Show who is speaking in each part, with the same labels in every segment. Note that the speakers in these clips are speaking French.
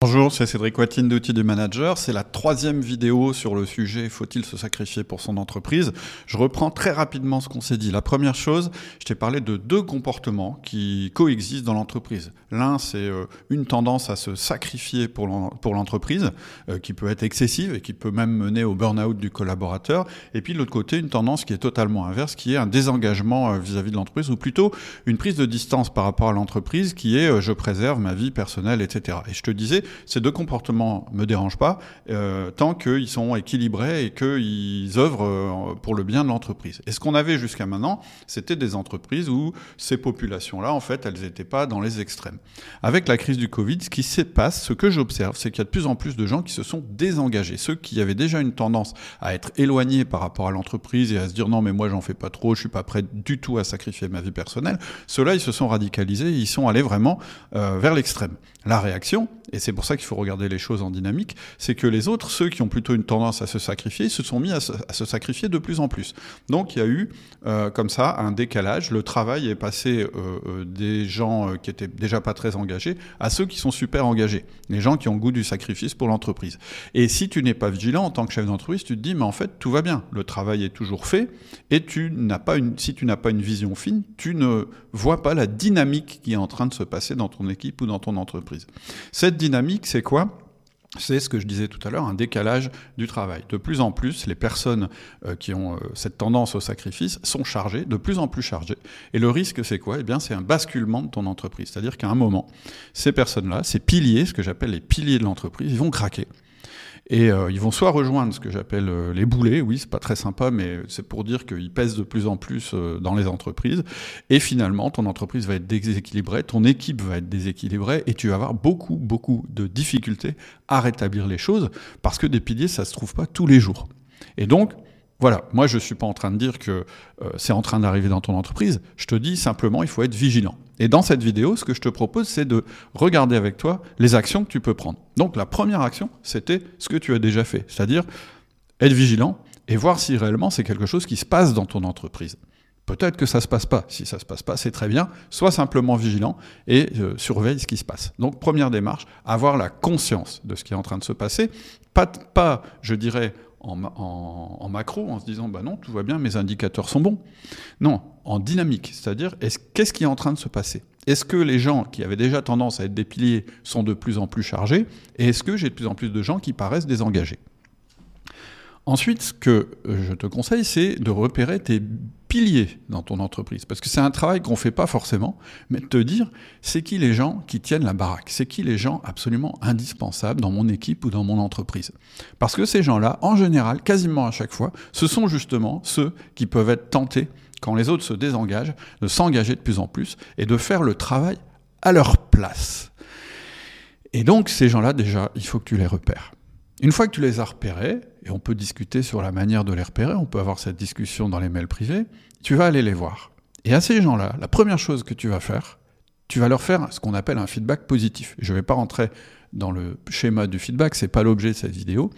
Speaker 1: Bonjour, c'est Cédric Watine d'Outils du Manager. C'est la troisième vidéo sur le sujet faut-il se sacrifier pour son entreprise? Je reprends très rapidement ce qu'on s'est dit. La première chose, je t'ai parlé de deux comportements qui coexistent dans l'entreprise. L'un, c'est euh, une tendance à se sacrifier pour l'entreprise, euh, qui peut être excessive et qui peut même mener au burn-out du collaborateur. Et puis de l'autre côté, une tendance qui est totalement inverse, qui est un désengagement euh, vis-à-vis de l'entreprise, ou plutôt une prise de distance par rapport à l'entreprise, qui est je préserve ma vie personnelle, etc. Et je te disais, ces deux comportements me dérangent pas euh, tant qu'ils sont équilibrés et qu'ils œuvrent euh, pour le bien de l'entreprise. Et ce qu'on avait jusqu'à maintenant, c'était des entreprises où ces populations-là, en fait, elles n'étaient pas dans les extrêmes. Avec la crise du Covid, ce qui se passe, ce que j'observe, c'est qu'il y a de plus en plus de gens qui se sont désengagés. Ceux qui avaient déjà une tendance à être éloignés par rapport à l'entreprise et à se dire non mais moi j'en fais pas trop, je suis pas prêt du tout à sacrifier ma vie personnelle, ceux-là ils se sont radicalisés, ils sont allés vraiment euh, vers l'extrême. La réaction, et c'est pour ça qu'il faut regarder les choses en dynamique, c'est que les autres, ceux qui ont plutôt une tendance à se sacrifier, se sont mis à se, sacrifier de plus en plus. Donc il y a eu euh, comme ça un décalage. Le travail est passé euh, euh, des gens qui étaient déjà pas très engagés à ceux qui sont super engagés, les gens qui ont goût du sacrifice pour l'entreprise. Et si tu n'es pas vigilant en tant que chef d'entreprise, tu te dis mais en fait tout va bien, le travail est toujours fait et tu n'as pas une, si tu n'as pas une vision fine, tu ne vois pas la dynamique qui est en train de se passer dans ton équipe ou dans ton entreprise. Cette dynamique, c'est quoi? C'est ce que je disais tout à l'heure, un décalage du travail. De plus en plus, les personnes euh, qui ont euh, cette tendance au sacrifice sont chargées, de plus en plus chargées. Et le risque, c'est quoi? Eh bien, c'est un basculement de ton entreprise. C'est-à-dire qu'à un moment, ces personnes-là, ces piliers, ce que j'appelle les piliers de l'entreprise, ils vont craquer. Et euh, ils vont soit rejoindre ce que j'appelle euh, les boulets, oui, c'est pas très sympa, mais c'est pour dire qu'ils pèsent de plus en plus euh, dans les entreprises. Et finalement, ton entreprise va être déséquilibrée, ton équipe va être déséquilibrée, et tu vas avoir beaucoup, beaucoup de difficultés à rétablir les choses, parce que des piliers, ça se trouve pas tous les jours. Et donc, voilà, moi je ne suis pas en train de dire que euh, c'est en train d'arriver dans ton entreprise, je te dis simplement il faut être vigilant. Et dans cette vidéo, ce que je te propose, c'est de regarder avec toi les actions que tu peux prendre. Donc la première action, c'était ce que tu as déjà fait, c'est-à-dire être vigilant et voir si réellement c'est quelque chose qui se passe dans ton entreprise. Peut-être que ça se passe pas. Si ça se passe pas, c'est très bien. Sois simplement vigilant et euh, surveille ce qui se passe. Donc première démarche, avoir la conscience de ce qui est en train de se passer. Pas, pas je dirais, en, macro en se disant bah non, tout va bien, mes indicateurs sont bons. Non, en dynamique, c'est-à-dire qu'est-ce qui est en train de se passer? Est-ce que les gens qui avaient déjà tendance à être des piliers sont de plus en plus chargés? Et est-ce que j'ai de plus en plus de gens qui paraissent désengagés? Ensuite, ce que je te conseille, c'est de repérer tes piliers dans ton entreprise. Parce que c'est un travail qu'on ne fait pas forcément, mais de te dire, c'est qui les gens qui tiennent la baraque? C'est qui les gens absolument indispensables dans mon équipe ou dans mon entreprise? Parce que ces gens-là, en général, quasiment à chaque fois, ce sont justement ceux qui peuvent être tentés, quand les autres se désengagent, de s'engager de plus en plus et de faire le travail à leur place. Et donc, ces gens-là, déjà, il faut que tu les repères. Une fois que tu les as repérés, et on peut discuter sur la manière de les repérer, on peut avoir cette discussion dans les mails privés, tu vas aller les voir. Et à ces gens-là, la première chose que tu vas faire, tu vas leur faire ce qu'on appelle un feedback positif. Je ne vais pas rentrer dans le schéma du feedback, c'est pas l'objet de cette vidéo,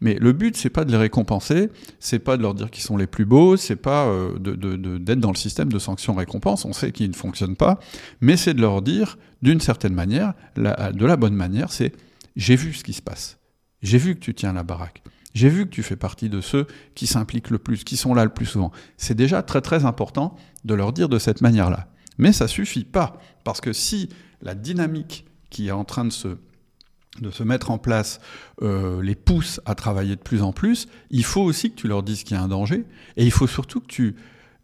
Speaker 1: mais le but c'est pas de les récompenser, c'est pas de leur dire qu'ils sont les plus beaux, c'est pas euh, d'être dans le système de sanctions-récompenses, on sait qu'ils ne fonctionnent pas, mais c'est de leur dire d'une certaine manière, de la bonne manière, c'est j'ai vu ce qui se passe, j'ai vu que tu tiens la baraque. J'ai vu que tu fais partie de ceux qui s'impliquent le plus, qui sont là le plus souvent. C'est déjà très très important de leur dire de cette manière-là. Mais ça suffit pas, parce que si la dynamique qui est en train de se, de se mettre en place euh, les pousse à travailler de plus en plus, il faut aussi que tu leur dises qu'il y a un danger, et il faut surtout que tu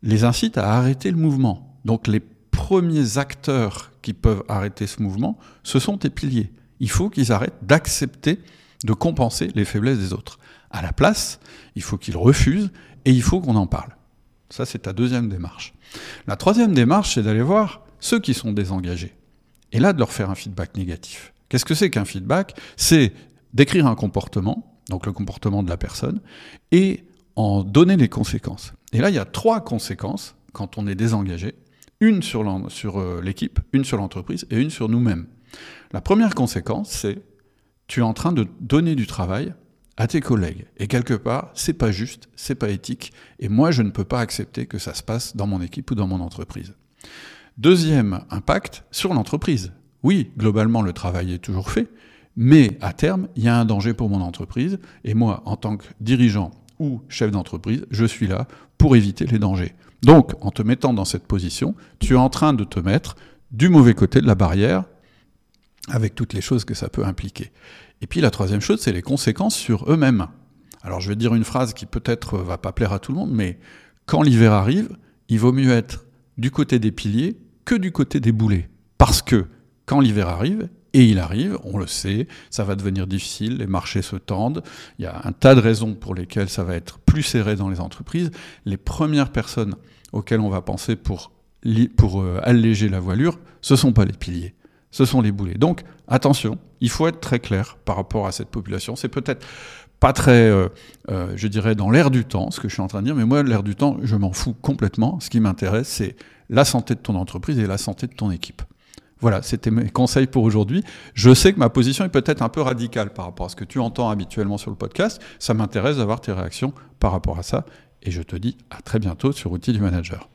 Speaker 1: les incites à arrêter le mouvement. Donc les premiers acteurs qui peuvent arrêter ce mouvement, ce sont tes piliers. Il faut qu'ils arrêtent d'accepter de compenser les faiblesses des autres. À la place, il faut qu'ils refusent et il faut qu'on en parle. Ça, c'est ta deuxième démarche. La troisième démarche, c'est d'aller voir ceux qui sont désengagés. Et là, de leur faire un feedback négatif. Qu'est-ce que c'est qu'un feedback? C'est décrire un comportement, donc le comportement de la personne, et en donner les conséquences. Et là, il y a trois conséquences quand on est désengagé. Une sur euh, l'équipe, une sur l'entreprise et une sur nous-mêmes. La première conséquence, c'est tu es en train de donner du travail à tes collègues. Et quelque part, c'est pas juste, c'est pas éthique, et moi je ne peux pas accepter que ça se passe dans mon équipe ou dans mon entreprise. Deuxième impact sur l'entreprise. Oui, globalement le travail est toujours fait, Mais à terme, il y a un danger pour mon entreprise, et moi, en tant que dirigeant ou chef d'entreprise, je suis là pour éviter les dangers. Donc, en te mettant dans cette position, tu es en train de te mettre du mauvais côté de la barrière, avec toutes les choses que ça peut impliquer. Et puis la troisième chose, c'est les conséquences sur eux-mêmes. Alors je vais dire une phrase qui peut-être va pas plaire à tout le monde, mais quand l'hiver arrive, il vaut mieux être du côté des piliers que du côté des boulets. Parce que quand l'hiver arrive, et il arrive, on le sait, ça va devenir difficile, les marchés se tendent, il y a un tas de raisons pour lesquelles ça va être plus serré dans les entreprises. Les premières personnes auxquelles on va penser pour, pour euh, alléger la voilure, ce ne sont pas les piliers, ce sont les boulets. Donc attention, il faut être très clair par rapport à cette population. C'est peut-être pas très, euh, euh, je dirais, dans l'air du temps, ce que je suis en train de dire, mais moi, l'air du temps, je m'en fous complètement. Ce qui m'intéresse, c'est la santé de ton entreprise et la santé de ton équipe. Voilà, c'était mes conseils pour aujourd'hui. Je sais que ma position est peut-être un peu radicale par rapport à ce que tu entends habituellement sur le podcast. Ça m'intéresse d'avoir tes réactions par rapport à ça. Et je te dis à très bientôt sur Outils du Manager.